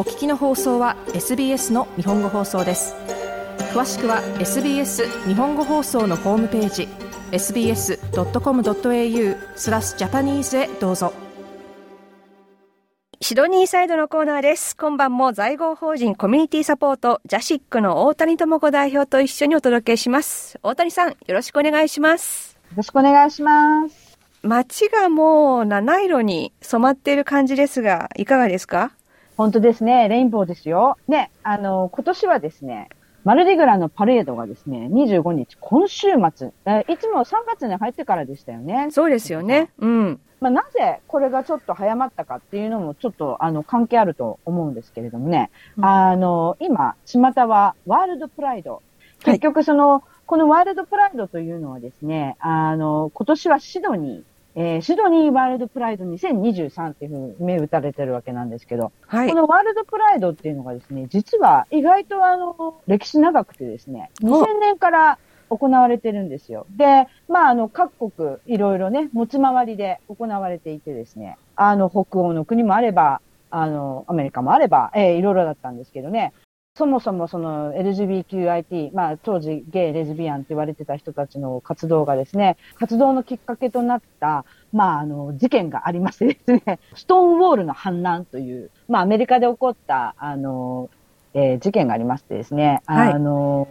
お聞きの放送は SBS の日本語放送です詳しくは SBS 日本語放送のホームページ sbs.com.au スラスジャパニーズへどうぞシドニーサイドのコーナーです。今晩も在郷法人コミュニティサポートジャシックの大谷智子代表と一緒にお届けします。大谷さん、よろしくお願いします。よろしくお願いします。街がもう七色に染まっている感じですが、いかがですか？本当ですね。レインボーですよ。ね、あの、今年はですね、マルディグラのパレードがですね、25日、今週末、えいつも3月に入ってからでしたよね。そうですよね。うん。まあ、なぜこれがちょっと早まったかっていうのもちょっとあの関係あると思うんですけれどもね、うん、あの、今、巷はワールドプライド。結局その、はい、このワールドプライドというのはですね、あの、今年はシドニー、えー、シドニーワールドプライド2023っていうふうに目打たれてるわけなんですけど、はい、このワールドプライドっていうのがですね、実は意外とあの、歴史長くてですね、2000年から行われてるんですよ。で、まあ、あの、各国、いろいろね、持ち回りで行われていてですね、あの、北欧の国もあれば、あの、アメリカもあれば、えー、いろいろだったんですけどね、そもそもその LGBTQIT、まあ当時ゲイ、レズビアンって言われてた人たちの活動がですね、活動のきっかけとなった、まああの事件がありましてですね、ストーンウォールの反乱という、まあアメリカで起こったあの、えー、事件がありましてですね、はい、あの、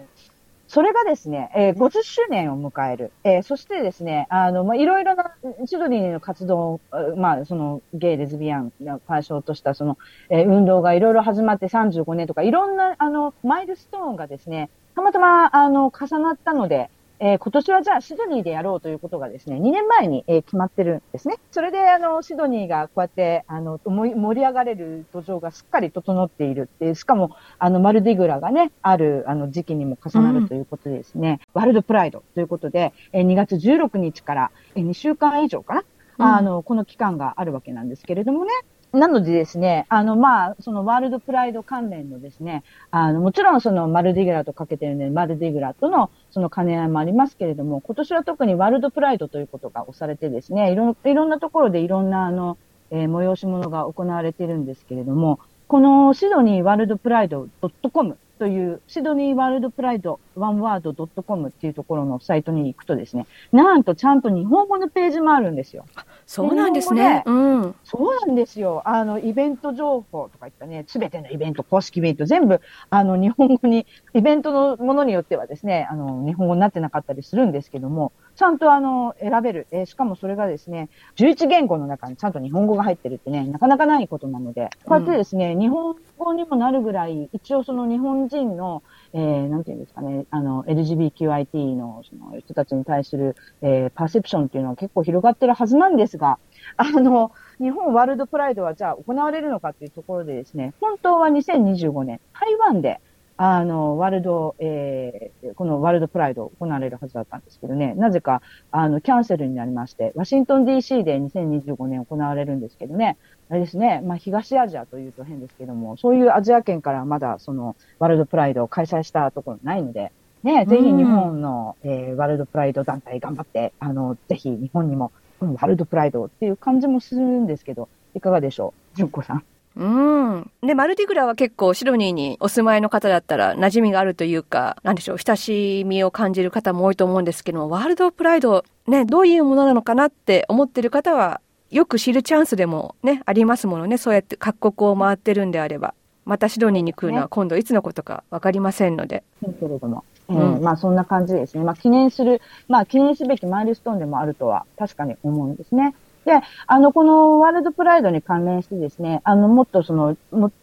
それがですね、えー、50周年を迎える。えー、そしてですね、あの、まあ、いろいろな、シドリーの活動、まあ、その、ゲイ、レズビアンを対象とした、その、えー、運動がいろいろ始まって35年とか、いろんな、あの、マイルストーンがですね、たまたま、あの、重なったので、えー、今年はじゃあシドニーでやろうということがですね、2年前に、えー、決まってるんですね。それで、あの、シドニーがこうやって、あの、盛り上がれる土壌がすっかり整っている。って、しかも、あの、マルディグラがね、ある、あの、時期にも重なるということでですね、うん、ワールドプライドということで、えー、2月16日から、えー、2週間以上かな、うん、あの、この期間があるわけなんですけれどもね、なのでですね、あの、まあ、そのワールドプライド関連のですね、あの、もちろんそのマルディグラとかけてるので、マルディグラとのその兼ね合いもありますけれども、今年は特にワールドプライドということが押されてですね、いろいろんなところでいろんなあの、えー、催し物が行われているんですけれども、このシドニーワールドプライド .com というシドニーワールドプライドワンワード .com っていうところのサイトに行くとですね、なんとちゃんと日本語のページもあるんですよ。そうなんですね。うん。そうなんですよ。あの、イベント情報とか言ったね、すべてのイベント、公式イベント、全部、あの、日本語に、イベントのものによってはですね、あの、日本語になってなかったりするんですけども、ちゃんとあの、選べる。えー、しかもそれがですね、11言語の中にちゃんと日本語が入ってるってね、なかなかないことなので、こうやってですね、うん、日本語にもなるぐらい、一応その日本人の、えー、なんていうんですかね、あの、LGBTQIT のその人たちに対する、えー、パーセプションっていうのは結構広がってるはずなんですが、あの、日本ワールドプライドはじゃあ行われるのかっていうところでですね、本当は2025年、台湾で、あの、ワールド、えー、このワールドプライド行われるはずだったんですけどね、なぜか、あの、キャンセルになりまして、ワシントン DC で2025年行われるんですけどね、あれですね、まあ、東アジアというと変ですけども、そういうアジア圏からまだその、ワールドプライドを開催したところないので、ね、ぜひ日本の、えー、ワールドプライド団体頑張って、あの、ぜひ日本にもワールドプライドっていう感じもするんですけど、いかがでしょう？純子さん。うん。で、マルディグラは結構シドニーにお住まいの方だったら馴染みがあるというか、なんでしょう、親しみを感じる方も多いと思うんですけども、ワールドプライド、ね、どういうものなのかなって思ってる方は、よく知るチャンスでもね、ありますものね。そうやって各国を回ってるんであれば。またシドニーに来るのは今度いつのことかわかりませんので。けれども。えー、うん、まあそんな感じですね。まあ記念する、まあ記念すべきマイルストーンでもあるとは確かに思うんですね。で、あの、このワールドプライドに関連してですね、あの、もっとその、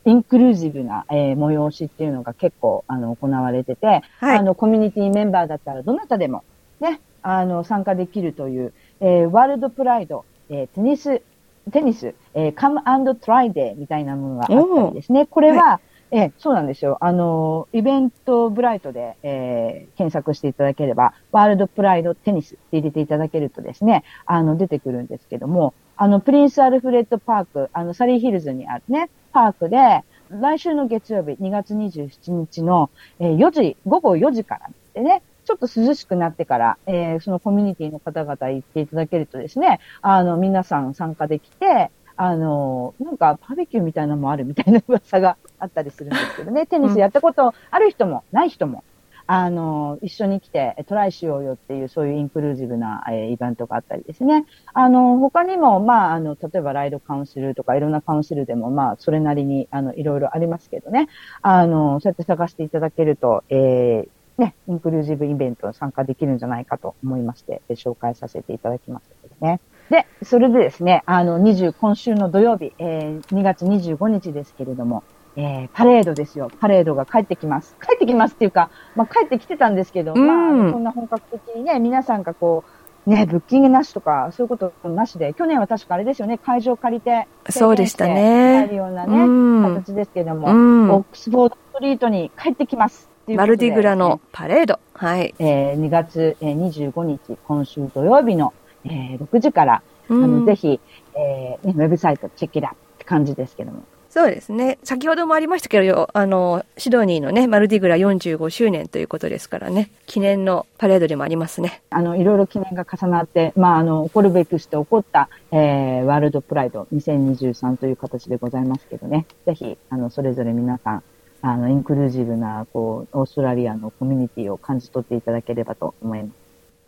インクルージブな、えー、催しっていうのが結構、あの、行われてて、はい、あの、コミュニティメンバーだったらどなたでも、ね、あの、参加できるという、えー、ワールドプライド、えー、テニス、テニス、えー、Come and Try Day みたいなものがあったりですね。これは、はいええ、そうなんですよ。あの、イベントブライトで、えー、検索していただければ、ワールドプライドテニスって入れていただけるとですね、あの、出てくるんですけども、あの、プリンスアルフレッドパーク、あの、サリーヒルズにあるね、パークで、来週の月曜日、2月27日の、えー、4時、午後4時からでね、ちょっと涼しくなってから、えー、そのコミュニティの方々行っていただけるとですね、あの、皆さん参加できて、あの、なんかバーベキューみたいなのもあるみたいな噂があったりするんですけどね、テニスやったことある人もない人も、あの、一緒に来てトライしようよっていう、そういうインクルージブな、えー、イベントがあったりですね。あの、他にも、まあ、あの、例えばライドカウンシルとかいろんなカウンシルでも、まあ、それなりに、あの、いろいろありますけどね。あの、そうやって探していただけると、えー、ね、インクルージブイベントに参加できるんじゃないかと思いまして、紹介させていただきましたけどね。で、それでですね、あの、20、今週の土曜日、えー、2月25日ですけれども、えー、パレードですよ。パレードが帰ってきます。帰ってきますっていうか、まあ、帰ってきてたんですけど、うん、まあ、そんな本格的にね、皆さんがこう、ね、ブッキングなしとか、そういうことなしで、去年は確かあれですよね、会場借りて、そうでしたね。入るようなね、うん、形ですけども、うん、オックスフォードストリートに帰ってきます。マルディグラのパレード。はい。えー、2月25日、今週土曜日の、えー、6時から、あの、ぜひ、えー、ね、ウェブサイトチェックラって感じですけども、そうですね。先ほどもありましたけど、あの、シドニーのね、マルディグラ45周年ということですからね、記念のパレードでもありますね。あの、いろいろ記念が重なって、まあ、あの、起こるべくして起こった、えー、ワールドプライド2023という形でございますけどね、ぜひ、あの、それぞれ皆さん、あの、インクルージブな、こう、オーストラリアのコミュニティを感じ取っていただければと思います。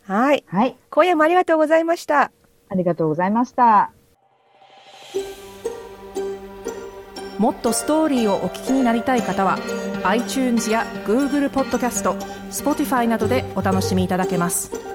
はい。はい。今夜もありがとうございました。ありがとうございました。もっとストーリーをお聞きになりたい方は iTunes や Google ポッドキャスト Spotify などでお楽しみいただけます。